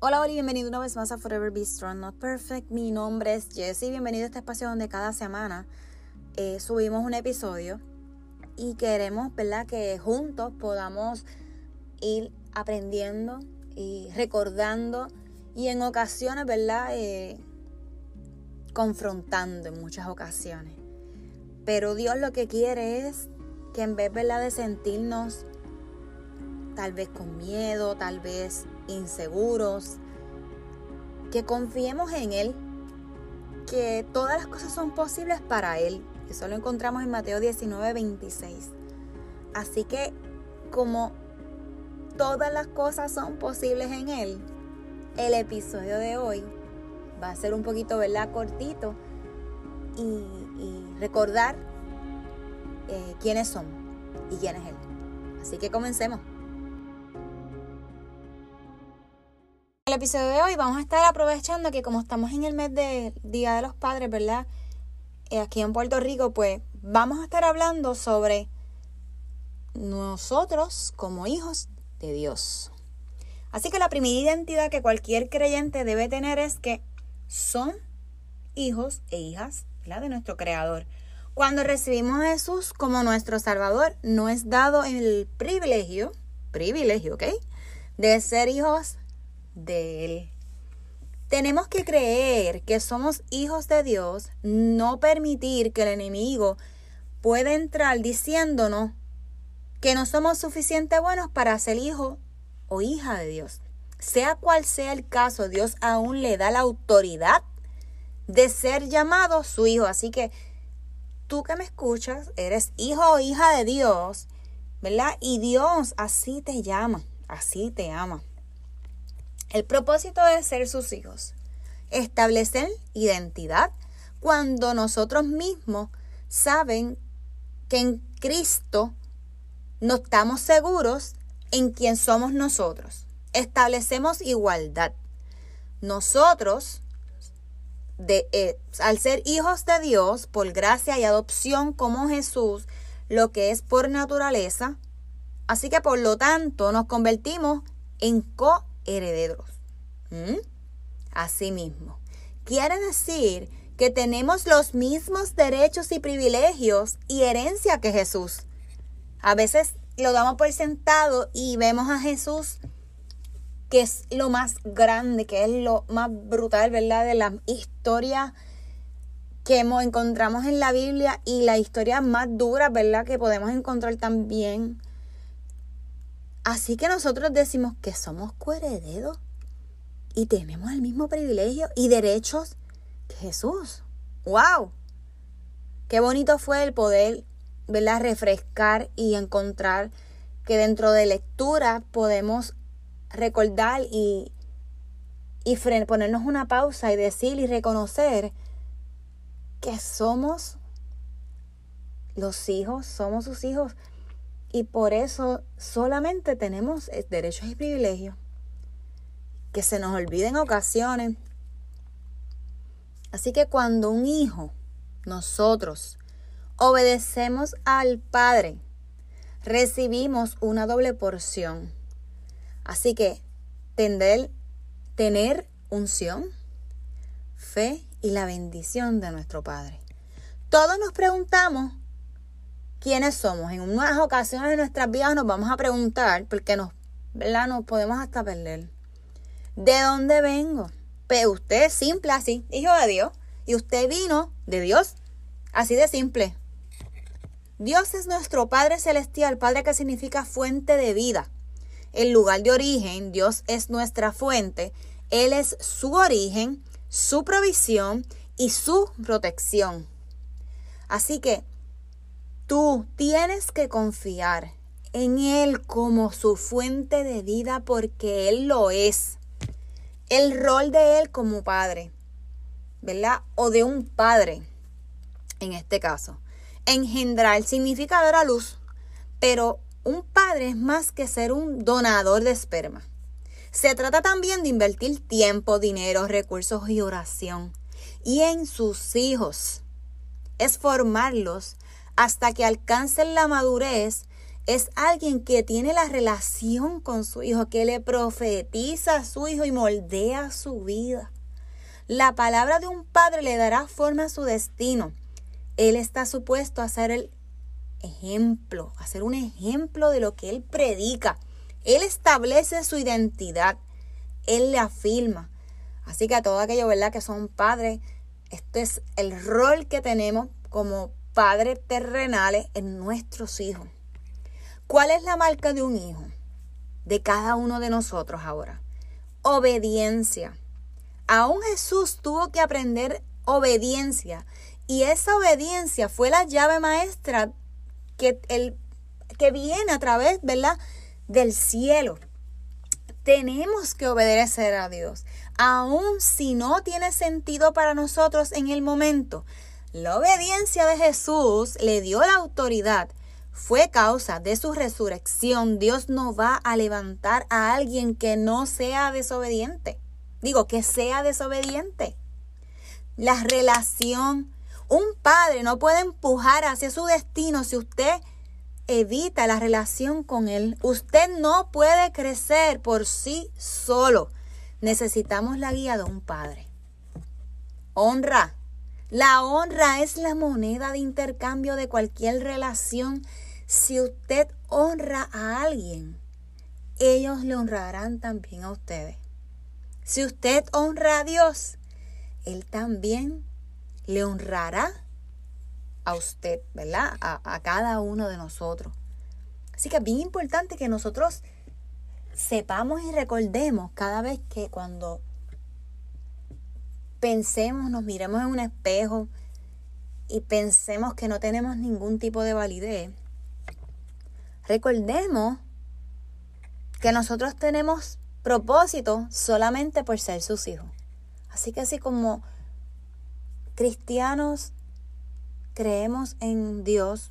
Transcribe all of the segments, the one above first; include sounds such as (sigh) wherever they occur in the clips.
Hola, hola y bienvenido una vez más a Forever Be Strong Not Perfect. Mi nombre es Jessie. Bienvenido a este espacio donde cada semana eh, subimos un episodio y queremos, ¿verdad?, que juntos podamos ir aprendiendo y recordando y en ocasiones, ¿verdad?, eh, confrontando en muchas ocasiones. Pero Dios lo que quiere es que en vez, ¿verdad?, de sentirnos tal vez con miedo, tal vez inseguros, que confiemos en Él, que todas las cosas son posibles para Él. Eso lo encontramos en Mateo 19, 26. Así que como todas las cosas son posibles en Él, el episodio de hoy va a ser un poquito, ¿verdad? Cortito y, recordar eh, quiénes son y quién es Él. Así que comencemos. El episodio de hoy vamos a estar aprovechando que como estamos en el mes de Día de los Padres, ¿verdad? Eh, aquí en Puerto Rico, pues vamos a estar hablando sobre nosotros como hijos de Dios. Así que la primera identidad que cualquier creyente debe tener es que son hijos e hijas de nuestro Creador. Cuando recibimos a Jesús como nuestro Salvador, no es dado el privilegio, privilegio, ¿ok? De ser hijos de Él. Tenemos que creer que somos hijos de Dios, no permitir que el enemigo pueda entrar diciéndonos que no somos suficientemente buenos para ser hijo o hija de Dios. Sea cual sea el caso, Dios aún le da la autoridad de ser llamado su hijo. Así que tú que me escuchas, eres hijo o hija de Dios, ¿verdad? Y Dios así te llama, así te ama. El propósito de ser sus hijos, establecer identidad cuando nosotros mismos saben que en Cristo no estamos seguros en quién somos nosotros. Establecemos igualdad. Nosotros, de, eh, al ser hijos de Dios por gracia y adopción como Jesús, lo que es por naturaleza, así que por lo tanto nos convertimos en co herederos. ¿Mm? Asimismo, quiere decir que tenemos los mismos derechos y privilegios y herencia que Jesús. A veces lo damos por sentado y vemos a Jesús que es lo más grande, que es lo más brutal, ¿verdad? De la historia que encontramos en la Biblia y la historia más dura, ¿verdad? Que podemos encontrar también Así que nosotros decimos que somos coherederos y tenemos el mismo privilegio y derechos que Jesús. ¡Wow! Qué bonito fue el poder, ¿verdad? Refrescar y encontrar que dentro de lectura podemos recordar y, y ponernos una pausa y decir y reconocer que somos los hijos, somos sus hijos y por eso solamente tenemos eh, derechos y privilegios que se nos olviden ocasiones. Así que cuando un hijo, nosotros, obedecemos al Padre, recibimos una doble porción. Así que tener, tener unción, fe y la bendición de nuestro Padre. Todos nos preguntamos quiénes somos. En unas ocasiones de nuestras vidas nos vamos a preguntar, porque nos, ¿verdad? nos podemos hasta perder. ¿De dónde vengo? Pero usted es simple así, hijo de Dios. Y usted vino de Dios. Así de simple. Dios es nuestro Padre Celestial, Padre que significa fuente de vida. El lugar de origen, Dios es nuestra fuente. Él es su origen, su provisión y su protección. Así que Tú tienes que confiar en Él como su fuente de vida porque Él lo es. El rol de Él como padre, ¿verdad? O de un padre, en este caso. Engendrar significa dar a luz, pero un padre es más que ser un donador de esperma. Se trata también de invertir tiempo, dinero, recursos y oración. Y en sus hijos. Es formarlos hasta que alcancen la madurez es alguien que tiene la relación con su hijo, que le profetiza a su hijo y moldea su vida. La palabra de un padre le dará forma a su destino. Él está supuesto a ser el ejemplo, a ser un ejemplo de lo que él predica. Él establece su identidad, él le afirma. Así que a todo aquello, ¿verdad? Que son padres, este es el rol que tenemos como padres terrenales en nuestros hijos. ¿Cuál es la marca de un hijo? De cada uno de nosotros ahora. Obediencia. Aún Jesús tuvo que aprender obediencia. Y esa obediencia fue la llave maestra que, el, que viene a través, ¿verdad? Del cielo. Tenemos que obedecer a Dios. Aún si no tiene sentido para nosotros en el momento. La obediencia de Jesús le dio la autoridad fue causa de su resurrección, Dios no va a levantar a alguien que no sea desobediente. Digo, que sea desobediente. La relación, un padre no puede empujar hacia su destino si usted evita la relación con él. Usted no puede crecer por sí solo. Necesitamos la guía de un padre. Honra. La honra es la moneda de intercambio de cualquier relación si usted honra a alguien, ellos le honrarán también a ustedes. Si usted honra a Dios, Él también le honrará a usted, ¿verdad? A, a, cada uno de nosotros. Así que es bien importante que nosotros sepamos y recordemos cada vez que cuando pensemos, nos miremos en un espejo y pensemos que no tenemos ningún tipo de validez, Recordemos que nosotros tenemos propósito solamente por ser sus hijos. Así que así como cristianos creemos en Dios,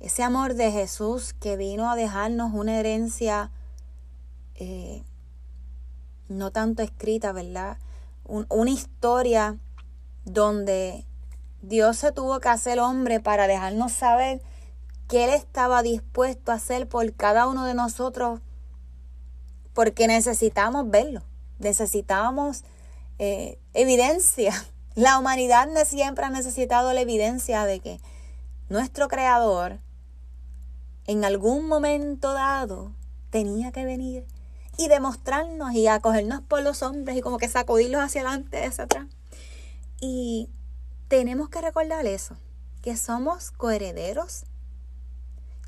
ese amor de Jesús que vino a dejarnos una herencia eh, no tanto escrita, ¿verdad? Una historia donde Dios se tuvo que hacer hombre para dejarnos saber que Él estaba dispuesto a hacer por cada uno de nosotros, porque necesitamos verlo, necesitamos eh, evidencia. (laughs) La humanidad siempre ha necesitado la evidencia de que nuestro Creador en algún momento dado tenía que venir y demostrarnos y acogernos por los hombres y como que sacudirlos hacia adelante, hacia atrás. Y tenemos que recordar eso, que somos coherederos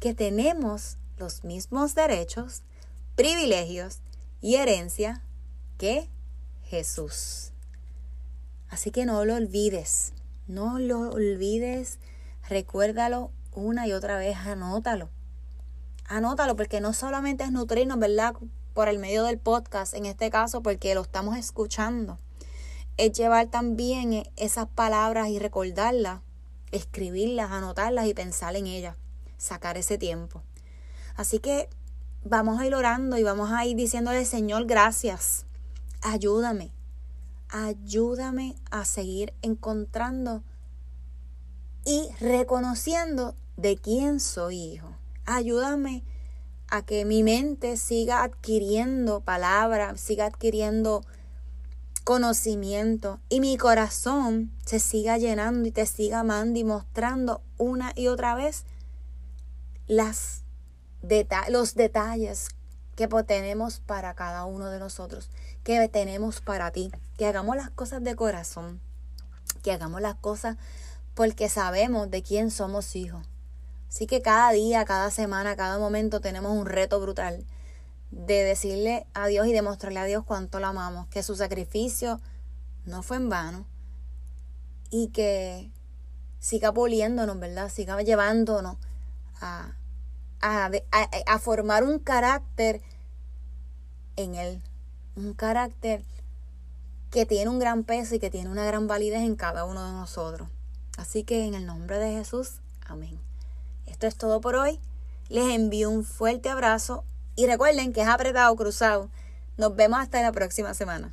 que tenemos los mismos derechos, privilegios y herencia que Jesús. Así que no lo olvides, no lo olvides, recuérdalo una y otra vez, anótalo. Anótalo porque no solamente es nutrirnos, ¿verdad? Por el medio del podcast, en este caso porque lo estamos escuchando. Es llevar también esas palabras y recordarlas, escribirlas, anotarlas y pensar en ellas sacar ese tiempo. Así que vamos a ir orando y vamos a ir diciéndole, Señor, gracias. Ayúdame. Ayúdame a seguir encontrando y reconociendo de quién soy hijo. Ayúdame a que mi mente siga adquiriendo palabras, siga adquiriendo conocimiento y mi corazón se siga llenando y te siga amando y mostrando una y otra vez las los detalles que tenemos para cada uno de nosotros, que tenemos para ti, que hagamos las cosas de corazón, que hagamos las cosas porque sabemos de quién somos hijos. Así que cada día, cada semana, cada momento tenemos un reto brutal de decirle a Dios y demostrarle a Dios cuánto lo amamos, que su sacrificio no fue en vano y que siga poliéndonos, ¿verdad? Siga llevándonos a, a, formar un carácter en él, un carácter que tiene un gran peso y que tiene una gran validez en cada uno de nosotros. Así que en el nombre de Jesús, amén. Esto es todo por hoy. Les envío un fuerte abrazo y recuerden que es apretado cruzado. Nos vemos hasta la próxima semana.